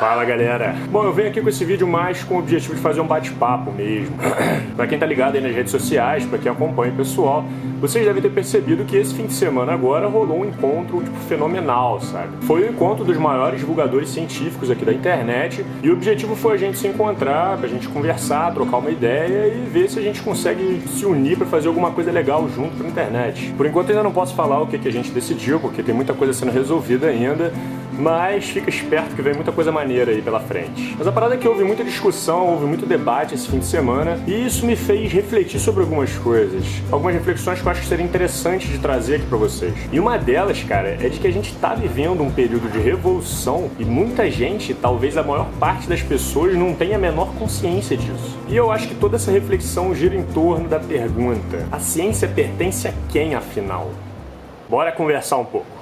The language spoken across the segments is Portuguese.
Fala galera! Bom, eu venho aqui com esse vídeo mais com o objetivo de fazer um bate-papo mesmo. pra quem tá ligado aí nas redes sociais, pra quem acompanha o pessoal, vocês devem ter percebido que esse fim de semana agora rolou um encontro tipo, fenomenal, sabe? Foi o encontro dos maiores divulgadores científicos aqui da internet e o objetivo foi a gente se encontrar, pra gente conversar, trocar uma ideia e ver se a gente consegue se unir para fazer alguma coisa legal junto pra internet. Por enquanto ainda não posso falar o que, que a gente decidiu, porque tem muita coisa sendo resolvida ainda, mas fica esperto que vem muita coisa maneira aí pela frente. Mas a parada é que houve muita discussão, houve muito debate esse fim de semana, e isso me fez refletir sobre algumas coisas. Algumas reflexões que eu acho que seria interessante de trazer aqui para vocês. E uma delas, cara, é de que a gente tá vivendo um período de revolução e muita gente, talvez a maior parte das pessoas, não tem a menor consciência disso. E eu acho que toda essa reflexão gira em torno da pergunta: a ciência pertence a quem afinal? Bora conversar um pouco.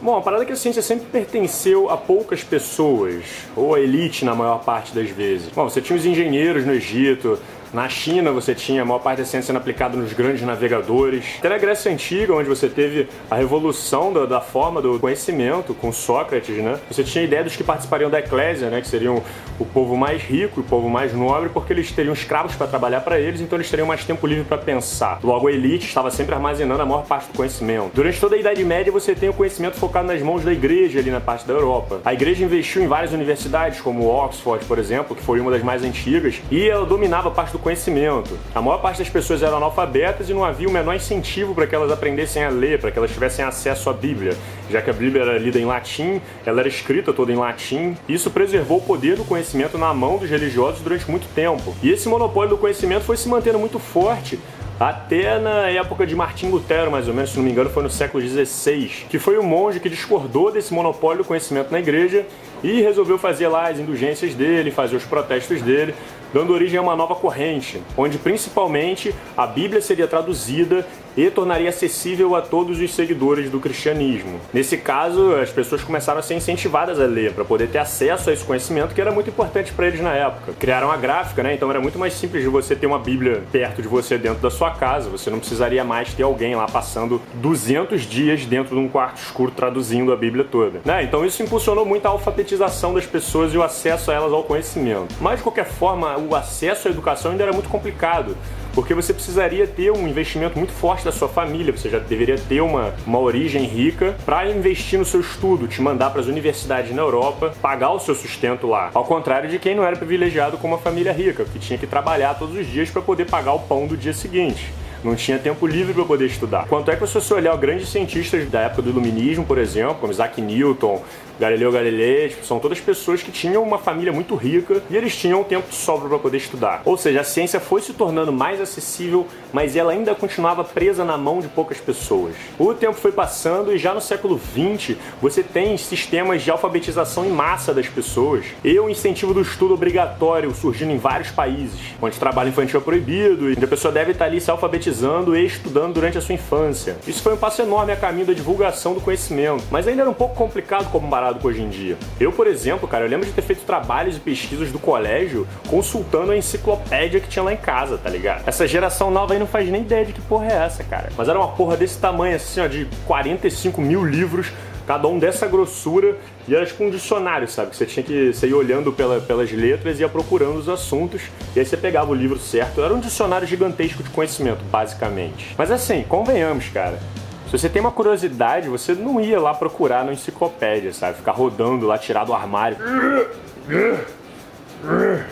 Bom, a parada é que a ciência sempre pertenceu a poucas pessoas, ou a elite na maior parte das vezes. Bom, você tinha os engenheiros no Egito, na China você tinha a maior parte da ciência sendo aplicada nos grandes navegadores. Até na Grécia Antiga, onde você teve a revolução da, da, forma do conhecimento com Sócrates, né? Você tinha a ideia dos que participariam da eclésia, né? Que seriam o povo mais rico, o povo mais nobre, porque eles teriam escravos para trabalhar para eles, então eles teriam mais tempo livre para pensar. Logo, a elite estava sempre armazenando a maior parte do conhecimento. Durante toda a Idade Média, você tem o conhecimento focado nas mãos da igreja ali na parte da Europa. A igreja investiu em várias universidades, como Oxford, por exemplo, que foi uma das mais antigas, e ela dominava parte do conhecimento. A maior parte das pessoas eram analfabetas e não havia o menor incentivo para que elas aprendessem a ler, para que elas tivessem acesso à Bíblia, já que a Bíblia era lida em latim, ela era escrita toda em latim. Isso preservou o poder do conhecimento na mão dos religiosos durante muito tempo. E esse monopólio do conhecimento foi se mantendo muito forte até na época de Martim Lutero, mais ou menos, se não me engano, foi no século XVI, que foi o monge que discordou desse monopólio do conhecimento na igreja e resolveu fazer lá as indulgências dele, fazer os protestos dele, dando origem a uma nova corrente, onde principalmente a Bíblia seria traduzida e tornaria acessível a todos os seguidores do cristianismo. Nesse caso, as pessoas começaram a ser incentivadas a ler para poder ter acesso a esse conhecimento que era muito importante para eles na época. Criaram a gráfica, né? Então era muito mais simples de você ter uma Bíblia perto de você dentro da sua casa. Você não precisaria mais ter alguém lá passando 200 dias dentro de um quarto escuro traduzindo a Bíblia toda. Né? Então isso impulsionou muito a alfabetização das pessoas e o acesso a elas ao conhecimento. Mas de qualquer forma, o acesso à educação ainda era muito complicado porque você precisaria ter um investimento muito forte da sua família, você já deveria ter uma, uma origem rica para investir no seu estudo, te mandar para as universidades na Europa, pagar o seu sustento lá. Ao contrário de quem não era privilegiado com uma família rica, que tinha que trabalhar todos os dias para poder pagar o pão do dia seguinte não tinha tempo livre para poder estudar. Quanto é que se você olhar grandes cientistas da época do iluminismo, por exemplo, como Isaac Newton, Galileu Galilei, tipo, são todas pessoas que tinham uma família muito rica e eles tinham tempo de sobra para poder estudar. Ou seja, a ciência foi se tornando mais acessível, mas ela ainda continuava presa na mão de poucas pessoas. O tempo foi passando e já no século XX você tem sistemas de alfabetização em massa das pessoas e o incentivo do estudo obrigatório surgindo em vários países, onde trabalho infantil é proibido e a pessoa deve estar ali se alfabetizando e estudando durante a sua infância. Isso foi um passo enorme a caminho da divulgação do conhecimento, mas ainda era um pouco complicado comparar comparado com hoje em dia. Eu, por exemplo, cara, eu lembro de ter feito trabalhos e pesquisas do colégio consultando a enciclopédia que tinha lá em casa, tá ligado? Essa geração nova aí não faz nem ideia de que porra é essa, cara. Mas era uma porra desse tamanho, assim, ó, de 45 mil livros cada um dessa grossura, e era tipo um dicionário, sabe? Que você tinha que você ia olhando pela, pelas letras e ia procurando os assuntos, e aí você pegava o livro certo. Era um dicionário gigantesco de conhecimento, basicamente. Mas assim, convenhamos, cara. Se você tem uma curiosidade, você não ia lá procurar na enciclopédia, sabe? Ficar rodando lá, tirar do armário.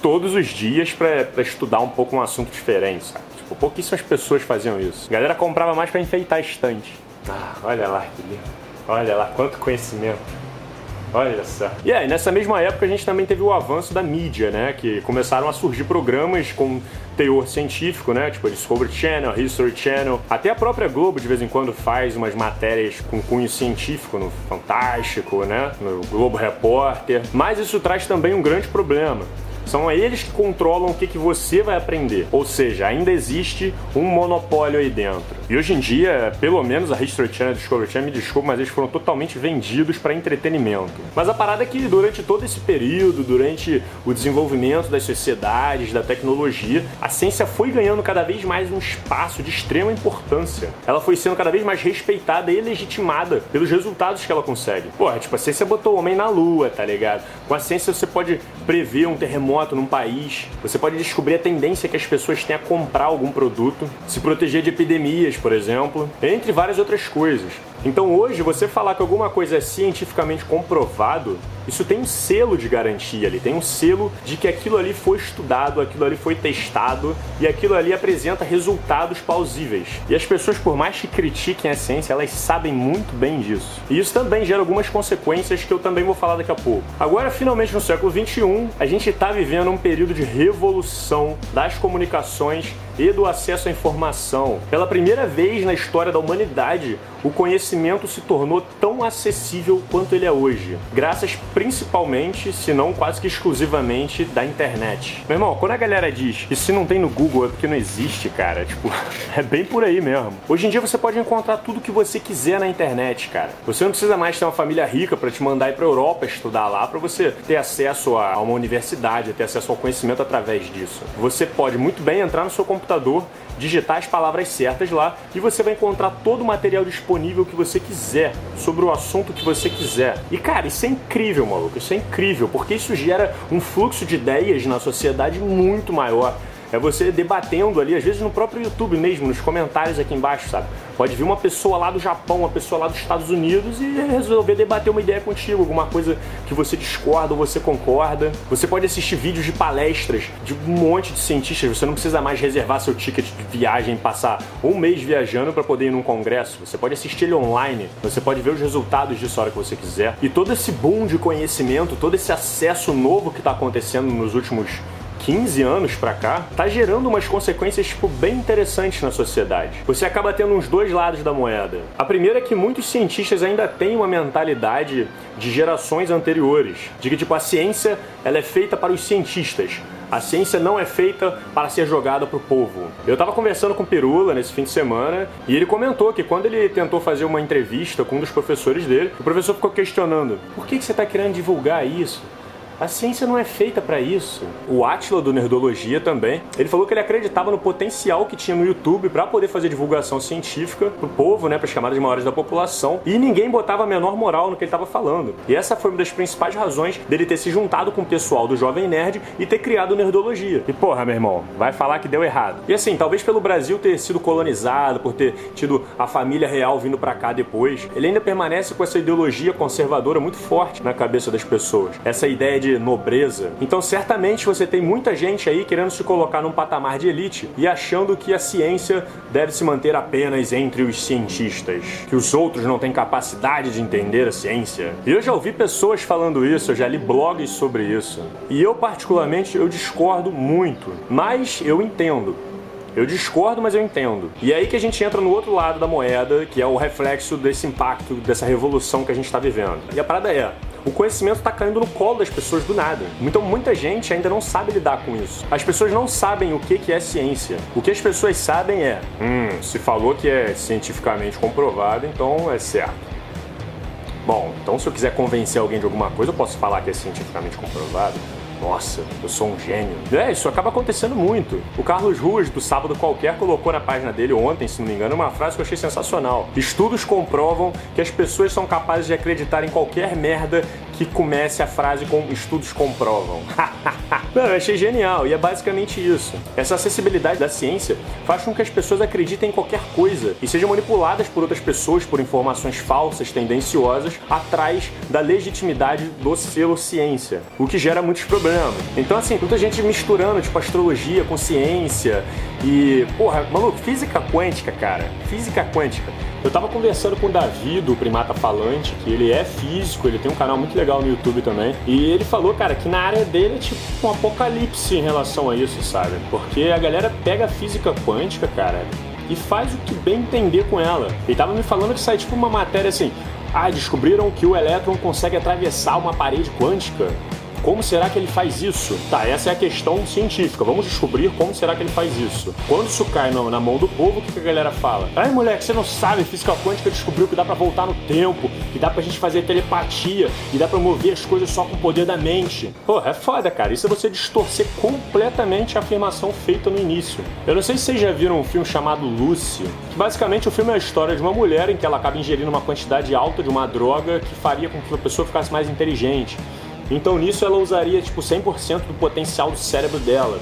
Todos os dias para estudar um pouco um assunto diferente, sabe? Tipo, pouquíssimas pessoas faziam isso. A galera comprava mais para enfeitar a estante. Ah, olha lá que lindo. Olha lá, quanto conhecimento. Olha só. E aí, nessa mesma época a gente também teve o avanço da mídia, né? Que começaram a surgir programas com teor científico, né? Tipo Discovery Channel, History Channel. Até a própria Globo de vez em quando faz umas matérias com cunho científico no Fantástico, né? No Globo Repórter. Mas isso traz também um grande problema São eles que controlam o que, que você vai aprender. Ou seja, ainda existe um monopólio aí dentro. E hoje em dia, pelo menos a History Channel e a Discovery Channel, me desculpa, mas eles foram totalmente vendidos para entretenimento. Mas a parada é que durante todo esse período, durante o desenvolvimento das sociedades, da tecnologia, a ciência foi ganhando cada vez mais um espaço de extrema importância. Ela foi sendo cada vez mais respeitada e legitimada pelos resultados que ela consegue. Porra, tipo, a ciência botou o homem na lua, tá ligado? Com a ciência você pode prever um terremoto num país, você pode descobrir a tendência que as pessoas têm a comprar algum produto, se proteger de epidemias, por exemplo, entre várias outras coisas. Então hoje, você falar que alguma coisa é cientificamente comprovado, isso tem um selo de garantia ali, tem um selo de que aquilo ali foi estudado, aquilo ali foi testado e aquilo ali apresenta resultados plausíveis. E as pessoas, por mais que critiquem a ciência, elas sabem muito bem disso. E isso também gera algumas consequências que eu também vou falar daqui a pouco. Agora, finalmente no século 21, a gente está vivendo um período de revolução das comunicações e do acesso à informação. Pela primeira vez na história da humanidade, o conhecimento se tornou tão acessível quanto ele é hoje, graças principalmente, se não quase que exclusivamente, da internet. Meu irmão, quando a galera diz que se não tem no Google é porque não existe, cara, tipo, é bem por aí mesmo. Hoje em dia você pode encontrar tudo que você quiser na internet, cara. Você não precisa mais ter uma família rica para te mandar ir para Europa estudar lá, para você ter acesso a uma universidade, ter acesso ao conhecimento através disso. Você pode muito bem entrar no seu computador, digitar as palavras certas lá e você vai encontrar todo o material disponível que você quiser sobre o assunto que você quiser. E cara, isso é incrível, maluco, isso é incrível, porque isso gera um fluxo de ideias na sociedade muito maior. É você debatendo ali, às vezes no próprio YouTube mesmo, nos comentários aqui embaixo, sabe? Pode vir uma pessoa lá do Japão, uma pessoa lá dos Estados Unidos e resolver debater uma ideia contigo, alguma coisa que você discorda ou você concorda. Você pode assistir vídeos de palestras de um monte de cientistas, você não precisa mais reservar seu ticket de viagem, passar um mês viajando para poder ir num congresso. Você pode assistir ele online, você pode ver os resultados disso a hora que você quiser. E todo esse boom de conhecimento, todo esse acesso novo que está acontecendo nos últimos 15 anos para cá, tá gerando umas consequências tipo bem interessantes na sociedade. Você acaba tendo uns dois lados da moeda. A primeira é que muitos cientistas ainda têm uma mentalidade de gerações anteriores, de que tipo a ciência ela é feita para os cientistas. A ciência não é feita para ser jogada pro povo. Eu estava conversando com o Pirula nesse fim de semana e ele comentou que quando ele tentou fazer uma entrevista com um dos professores dele, o professor ficou questionando: por que, que você está querendo divulgar isso? A ciência não é feita para isso. O Atila do Nerdologia também, ele falou que ele acreditava no potencial que tinha no YouTube para poder fazer divulgação científica pro povo, né, para as camadas maiores da população, e ninguém botava a menor moral no que ele estava falando. E essa foi uma das principais razões dele ter se juntado com o pessoal do Jovem Nerd e ter criado o Nerdologia. E porra, meu irmão, vai falar que deu errado. E assim, talvez pelo Brasil ter sido colonizado, por ter tido a família real vindo para cá depois, ele ainda permanece com essa ideologia conservadora muito forte na cabeça das pessoas. Essa ideia de de nobreza. Então, certamente você tem muita gente aí querendo se colocar num patamar de elite e achando que a ciência deve se manter apenas entre os cientistas, que os outros não têm capacidade de entender a ciência. E eu já ouvi pessoas falando isso, eu já li blogs sobre isso. E eu particularmente eu discordo muito, mas eu entendo. Eu discordo, mas eu entendo. E é aí que a gente entra no outro lado da moeda, que é o reflexo desse impacto, dessa revolução que a gente está vivendo. E a parada é, o conhecimento está caindo no colo das pessoas do nada. Então muita gente ainda não sabe lidar com isso. As pessoas não sabem o que é ciência. O que as pessoas sabem é, hum, se falou que é cientificamente comprovado, então é certo. Bom, então se eu quiser convencer alguém de alguma coisa, eu posso falar que é cientificamente comprovado nossa, eu sou um gênio. É, isso acaba acontecendo muito. O Carlos Ruas, do Sábado Qualquer, colocou na página dele ontem, se não me engano, uma frase que eu achei sensacional. Estudos comprovam que as pessoas são capazes de acreditar em qualquer merda que comece a frase com estudos comprovam. Não, eu achei genial e é basicamente isso. Essa acessibilidade da ciência faz com que as pessoas acreditem em qualquer coisa e sejam manipuladas por outras pessoas por informações falsas, tendenciosas, atrás da legitimidade do selo ciência, o que gera muitos problemas. Então, assim, muita gente misturando, tipo, astrologia com ciência e, porra, maluco, física quântica, cara, física quântica. Eu tava conversando com o Davi, do Primata Falante, que ele é físico, ele tem um canal muito legal no YouTube também. E ele falou, cara, que na área dele é tipo um apocalipse em relação a isso, sabe? Porque a galera pega a física quântica, cara, e faz o que bem entender com ela. Ele tava me falando que sai tipo uma matéria assim: ah, descobriram que o elétron consegue atravessar uma parede quântica. Como será que ele faz isso? Tá, essa é a questão científica. Vamos descobrir como será que ele faz isso. Quando isso cai na mão do povo, o que a galera fala? Ai, moleque, você não sabe, física quântica descobriu que dá para voltar no tempo, que dá pra gente fazer telepatia, e dá pra mover as coisas só com o poder da mente. Pô, é foda, cara. Isso é você distorcer completamente a afirmação feita no início. Eu não sei se vocês já viram um filme chamado Lucy, que basicamente o filme é a história de uma mulher em que ela acaba ingerindo uma quantidade alta de uma droga que faria com que a pessoa ficasse mais inteligente. Então nisso ela usaria tipo 100% do potencial do cérebro dela.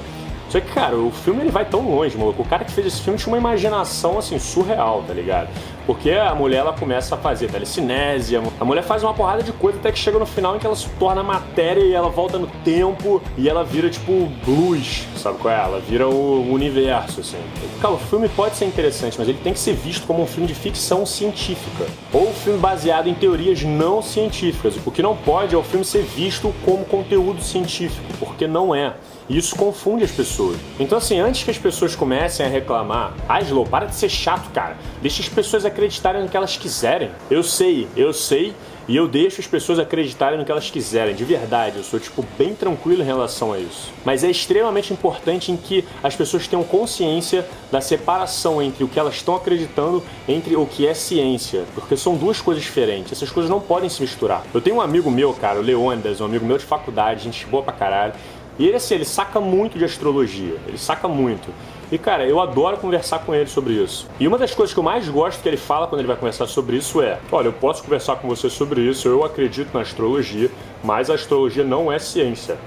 Só que, cara, o filme ele vai tão longe, maluco. O cara que fez esse filme tinha uma imaginação assim surreal, tá ligado? Porque a mulher ela começa a fazer telecinésia, a mulher faz uma porrada de coisa até que chega no final em que ela se torna matéria e ela volta no tempo e ela vira tipo luz, sabe qual é? Ela vira o universo, assim. Cara, o filme pode ser interessante, mas ele tem que ser visto como um filme de ficção científica ou um filme baseado em teorias não científicas. O que não pode é o filme ser visto como conteúdo científico, porque não é. E isso confunde as pessoas. Então, assim, antes que as pessoas comecem a reclamar, ah, Slow, para de ser chato, cara. Deixa as pessoas acreditarem no que elas quiserem. Eu sei, eu sei e eu deixo as pessoas acreditarem no que elas quiserem, de verdade. Eu sou, tipo, bem tranquilo em relação a isso. Mas é extremamente importante em que as pessoas tenham consciência da separação entre o que elas estão acreditando entre o que é ciência. Porque são duas coisas diferentes. Essas coisas não podem se misturar. Eu tenho um amigo meu, cara, o Leônidas, um amigo meu de faculdade, gente boa pra caralho. E ele, assim, ele saca muito de astrologia. Ele saca muito. E, cara, eu adoro conversar com ele sobre isso. E uma das coisas que eu mais gosto que ele fala quando ele vai conversar sobre isso é: olha, eu posso conversar com você sobre isso, eu acredito na astrologia, mas a astrologia não é ciência.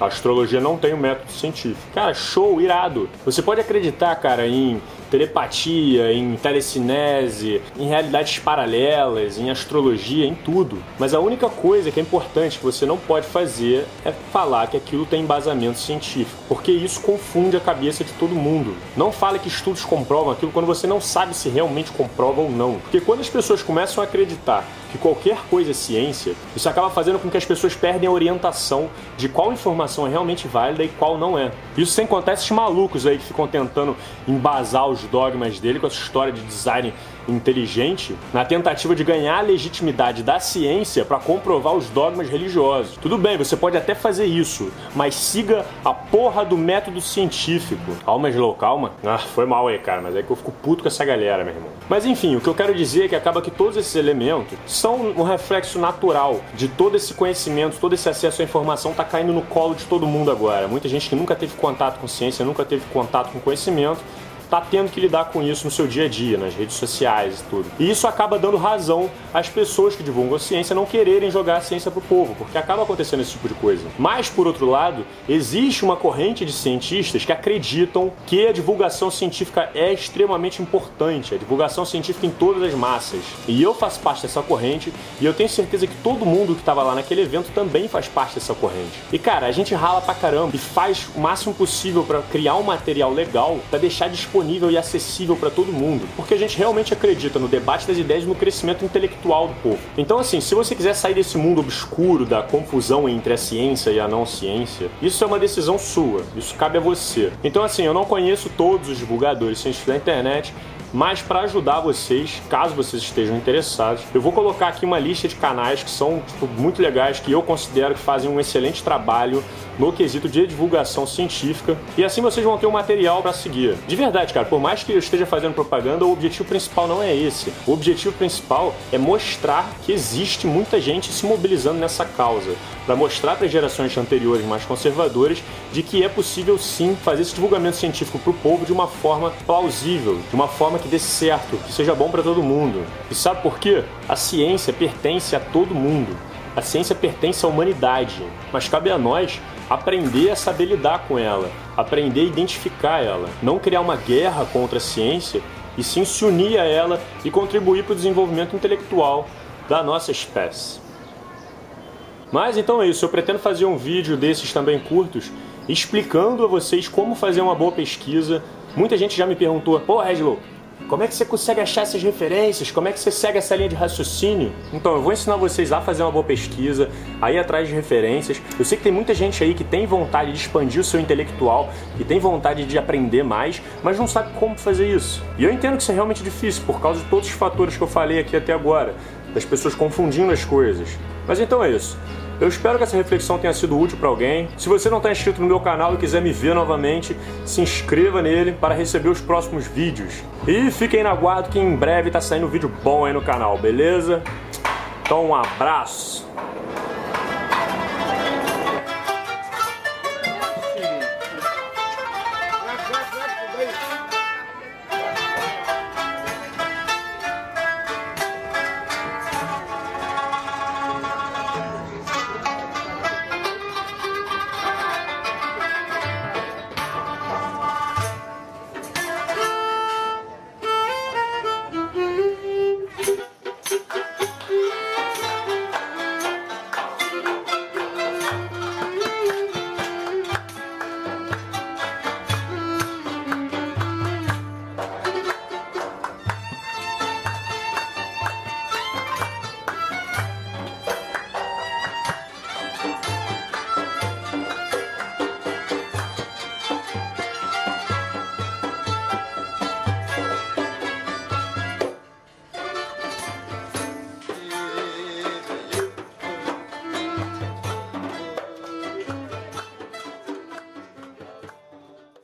A astrologia não tem um método científico. Cara, show, irado. Você pode acreditar, cara, em telepatia, em telecinese, em realidades paralelas, em astrologia, em tudo. Mas a única coisa que é importante que você não pode fazer é falar que aquilo tem embasamento científico, porque isso confunde a cabeça de todo mundo. Não fale que estudos comprovam aquilo quando você não sabe se realmente comprova ou não. Porque quando as pessoas começam a acreditar que qualquer coisa é ciência, isso acaba fazendo com que as pessoas perdem a orientação de qual informação é realmente válida e qual não é. Isso sem contar esses malucos aí que ficam tentando embasar os dogmas dele com essa história de design inteligente na tentativa de ganhar a legitimidade da ciência para comprovar os dogmas religiosos. Tudo bem, você pode até fazer isso, mas siga a porra do método científico. Calma, Slow, calma. Ah, foi mal aí, cara, mas é que eu fico puto com essa galera, meu irmão. Mas enfim, o que eu quero dizer é que acaba que todos esses elementos são um reflexo natural de todo esse conhecimento, todo esse acesso à informação tá caindo no colo de todo mundo agora. Muita gente que nunca teve contato com ciência, nunca teve contato com conhecimento, está tendo que lidar com isso no seu dia a dia, nas redes sociais e tudo. E isso acaba dando razão às pessoas que divulgam a ciência não quererem jogar a ciência pro povo, porque acaba acontecendo esse tipo de coisa. Mas, por outro lado, existe uma corrente de cientistas que acreditam que a divulgação científica é extremamente importante, a divulgação científica em todas as massas. E eu faço parte dessa corrente e eu tenho certeza que todo mundo que estava lá naquele evento também faz parte dessa corrente. E cara, a gente rala pra caramba e faz o máximo possível para criar um material legal para deixar disponível disponível e acessível para todo mundo, porque a gente realmente acredita no debate das ideias e no crescimento intelectual do povo. Então, assim, se você quiser sair desse mundo obscuro da confusão entre a ciência e a não ciência, isso é uma decisão sua, isso cabe a você. Então, assim, eu não conheço todos os divulgadores científicos da internet, mas para ajudar vocês, caso vocês estejam interessados, eu vou colocar aqui uma lista de canais que são tipo, muito legais, que eu considero que fazem um excelente trabalho no quesito de divulgação científica. E assim vocês vão ter um material para seguir. De verdade, cara, por mais que eu esteja fazendo propaganda, o objetivo principal não é esse. O objetivo principal é mostrar que existe muita gente se mobilizando nessa causa, para mostrar para gerações anteriores mais conservadoras de que é possível sim fazer esse divulgamento científico para o povo de uma forma plausível, de uma forma que dê certo, que seja bom para todo mundo. E sabe por quê? A ciência pertence a todo mundo. A ciência pertence à humanidade, mas cabe a nós aprender a saber lidar com ela, aprender a identificar ela, não criar uma guerra contra a ciência e sim se unir a ela e contribuir para o desenvolvimento intelectual da nossa espécie. Mas então é isso, eu pretendo fazer um vídeo desses também curtos explicando a vocês como fazer uma boa pesquisa. Muita gente já me perguntou: "Pô, Redlow, como é que você consegue achar essas referências? Como é que você segue essa linha de raciocínio? Então, eu vou ensinar vocês a fazer uma boa pesquisa, a ir atrás de referências. Eu sei que tem muita gente aí que tem vontade de expandir o seu intelectual, que tem vontade de aprender mais, mas não sabe como fazer isso. E eu entendo que isso é realmente difícil por causa de todos os fatores que eu falei aqui até agora, das pessoas confundindo as coisas. Mas então é isso. Eu espero que essa reflexão tenha sido útil para alguém. Se você não está inscrito no meu canal e quiser me ver novamente, se inscreva nele para receber os próximos vídeos. E fiquem na guarda que em breve está saindo um vídeo bom aí no canal, beleza? Então um abraço!